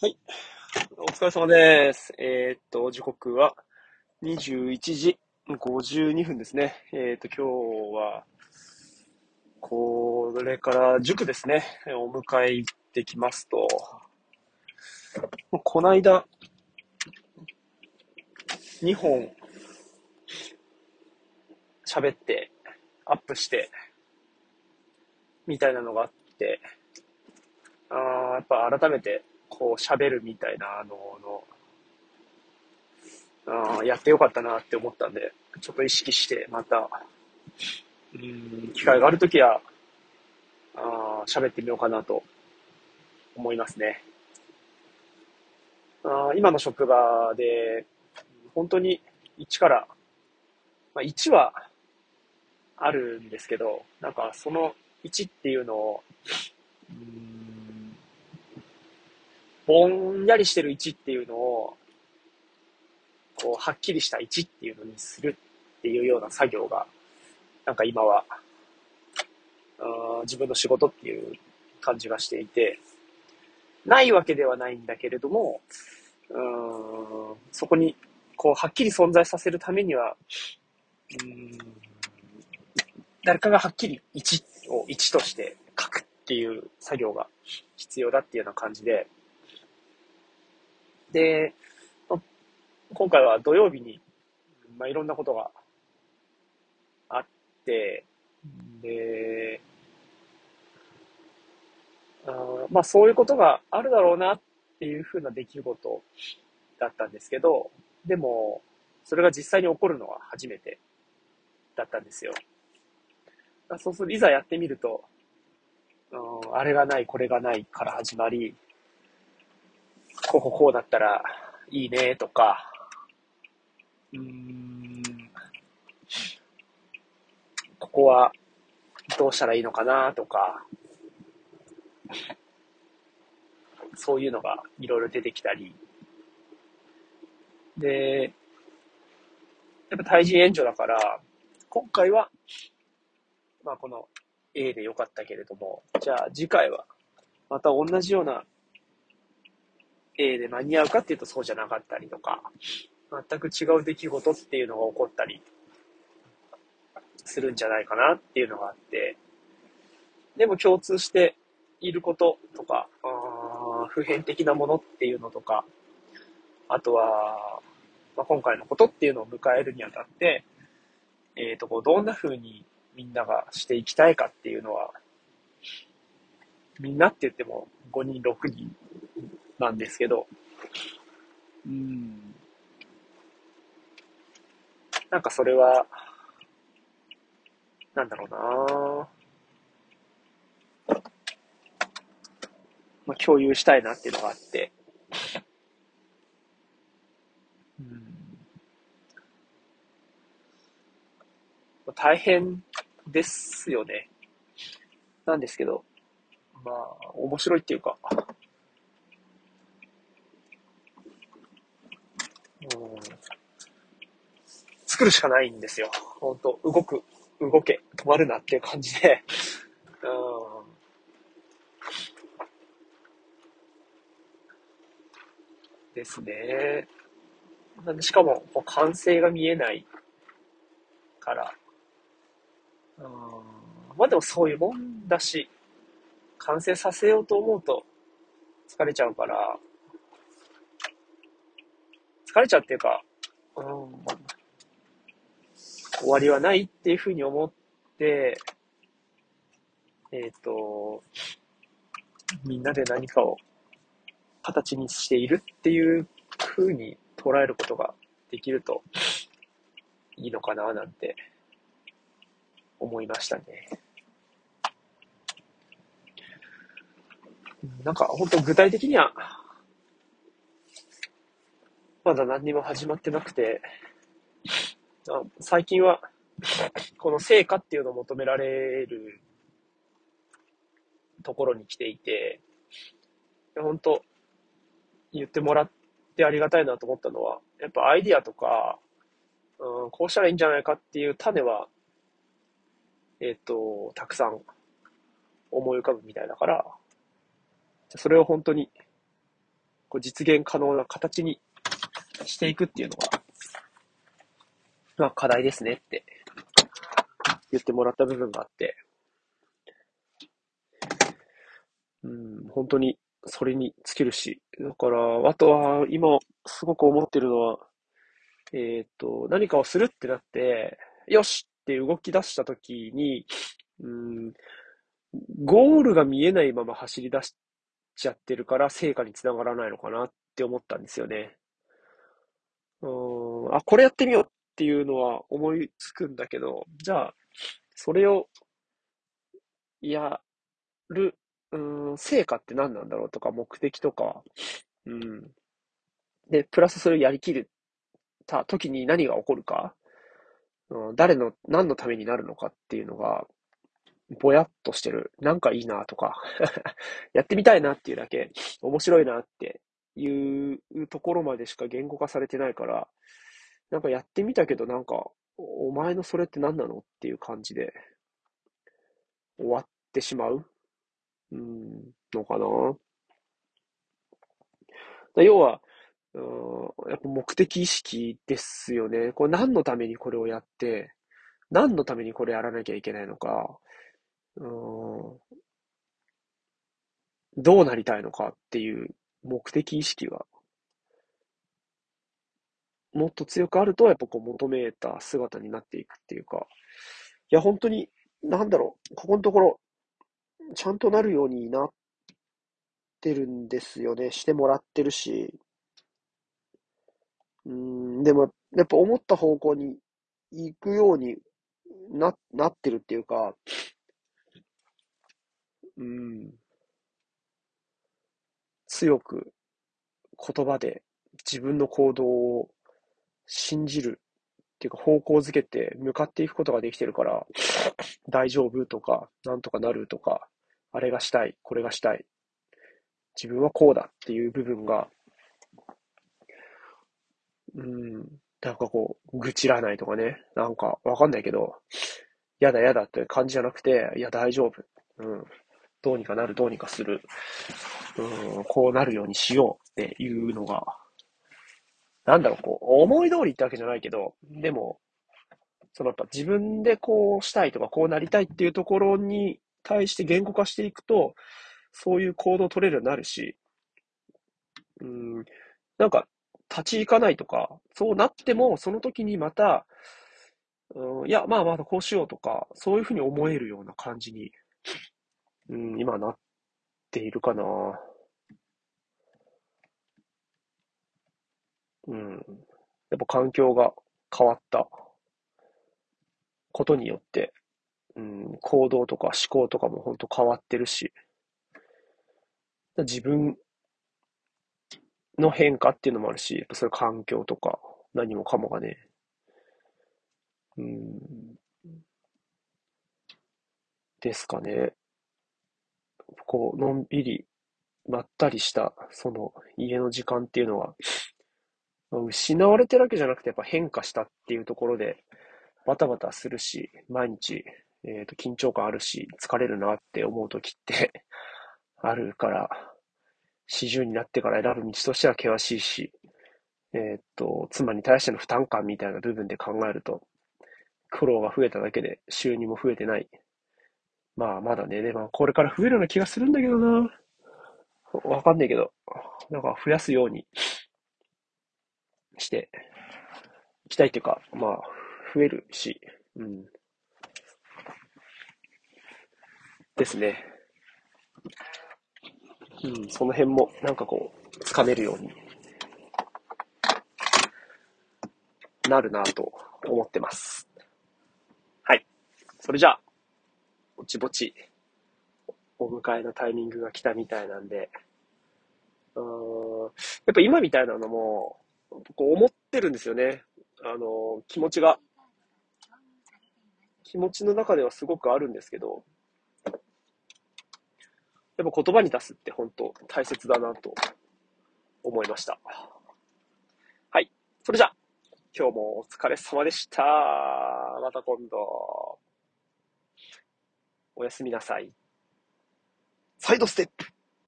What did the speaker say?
はい。お疲れ様です。えーっと、時刻は21時52分ですね。えーっと、今日は、これから塾ですね。お迎え行ってきますと、こないだ、2本喋って、アップして、みたいなのがあって、あーやっぱ改めてこう喋るみたいなのの、あやってよかったなって思ったんで、ちょっと意識してまた、うん、機会があるときは、あー喋ってみようかなと思いますね。あー今の職場で、本当に1から、まあ、1はあるんですけど、なんかその1っていうのを、うんぼんやりしてる1っていうのを、こう、はっきりした1っていうのにするっていうような作業が、なんか今は、あ自分の仕事っていう感じがしていて、ないわけではないんだけれども、うーんそこに、こう、はっきり存在させるためには、うーん誰かがはっきり1を1として書くっていう作業が必要だっていうような感じで、で、今回は土曜日に、まあ、いろんなことがあって、で、あまあそういうことがあるだろうなっていうふうな出来事だったんですけど、でも、それが実際に起こるのは初めてだったんですよ。そうする、いざやってみると、うんあれがない、これがないから始まり、こうここうだったらいいねとか、うーん、ここはどうしたらいいのかなとか、そういうのがいろいろ出てきたり、で、やっぱ対人援助だから、今回は、まあこの A でよかったけれども、じゃあ次回はまた同じような A で間に合うかっていうとそうじゃなかったりとか、全く違う出来事っていうのが起こったりするんじゃないかなっていうのがあって、でも共通していることとか、普遍的なものっていうのとか、あとは、まあ、今回のことっていうのを迎えるにあたって、えっ、と、こう、どんな風にみんながしていきたいかっていうのは、みんなって言っても5人、6人なんですけど、うん。なんかそれは、なんだろうなまあ、共有したいなっていうのがあって、うん。まあ大変ですよね。なんですけど、まあ、面白いっていうか、うん作るしかないんですよ。本当動く、動け、止まるなっていう感じで。うんですね。なんでしかも、こう完成が見えないから。うんまあでもそういうもんだし、完成させようと思うと疲れちゃうから、疲れちゃうっていうか、うん、終わりはないっていうふうに思って、えっ、と、みんなで何かを形にしているっていうふうに捉えることができるといいのかななんて思いましたね。うんなんか本当具体的にはまだ何にも始まってなくて、あ最近はこの成果っていうのを求められるところに来ていて、本当言ってもらってありがたいなと思ったのは、やっぱアイディアとか、うん、こうしたらいいんじゃないかっていう種は、えっ、と、たくさん思い浮かぶみたいだから、それを本当にこう実現可能な形にしていくっていうのが、まあ課題ですねって言ってもらった部分があって、うん、本当にそれに尽きるし、だから、あとは今すごく思ってるのは、えっ、と、何かをするってなって、よしって動き出した時に、うん、ゴールが見えないまま走り出しちゃってるから成果につながらないのかなって思ったんですよね。うん、あ、これやってみようっていうのは思いつくんだけど、じゃあ、それをやる、うん、成果って何なんだろうとか、目的とか、うん。で、プラスそれをやりきるた時に何が起こるか、うん、誰の、何のためになるのかっていうのが、ぼやっとしてる。なんかいいなとか。やってみたいなっていうだけ、面白いなっていうところまでしか言語化されてないから、なんかやってみたけどなんか、お前のそれって何なのっていう感じで、終わってしまう、うん、のかな。要は、うん、やっぱ目的意識ですよね。これ何のためにこれをやって、何のためにこれやらなきゃいけないのか、うん、どうなりたいのかっていう目的意識が、もっと強くあると、やっぱこう求めた姿になっていくっていうか、いや、本当に、なんだろう、ここのところ、ちゃんとなるようになってるんですよね。してもらってるし、うん、でも、やっぱ思った方向に行くようにな、なってるっていうか、うん、強く言葉で自分の行動を信じるっていうか方向づけて向かっていくことができてるから、大丈夫とか、なんとかなるとか、あれがしたい、これがしたい、自分はこうだっていう部分がうん。なんかこう、愚痴らないとかね。なんかわかんないけど、やだやだって感じじゃなくて、いや大丈夫。うん。どうにかなる、どうにかする。うん、こうなるようにしようっていうのが、なんだろう、こう、思い通りってわけじゃないけど、でも、そのやっぱ自分でこうしたいとか、こうなりたいっていうところに対して言語化していくと、そういう行動を取れるようになるし、うん、なんか立ち行かないとか、そうなっても、その時にまた、うん、いや、まあまだこうしようとか、そういうふうに思えるような感じに、うん、今なっているかな。うん。やっぱ環境が変わったことによって、うん、行動とか思考とかも本当変わってるし、自分の変化っていうのもあるし、やっぱそういう環境とか何もかもがね、うん、ですかね。こう、のんびり、まったりした、その家の時間っていうのは、失われてるわけじゃなくて、やっぱ変化したっていうところで、バタバタするし、毎日、えっ、ー、と、緊張感あるし、疲れるなって思う時ってあるから、40になってから選ぶ道としては険しいし、えー、っと、妻に対しての負担感みたいな部分で考えると、苦労が増えただけで収入も増えてない。まあ、まだね、でもこれから増えるような気がするんだけどな。わかんないけど、なんか増やすようにしていきたいっていうか、まあ、増えるし、うん。ですね。うん、その辺もなんかこう、つかめるようになるなと思ってます。はい。それじゃあ、ちぼち、お迎えのタイミングが来たみたいなんで、うん、やっぱ今みたいなのも、こう思ってるんですよね。あの、気持ちが。気持ちの中ではすごくあるんですけど、やっぱ言葉に出すって本当大切だなと思いました。はい。それじゃあ、今日もお疲れ様でした。また今度。おやすみなさい。サイドステップ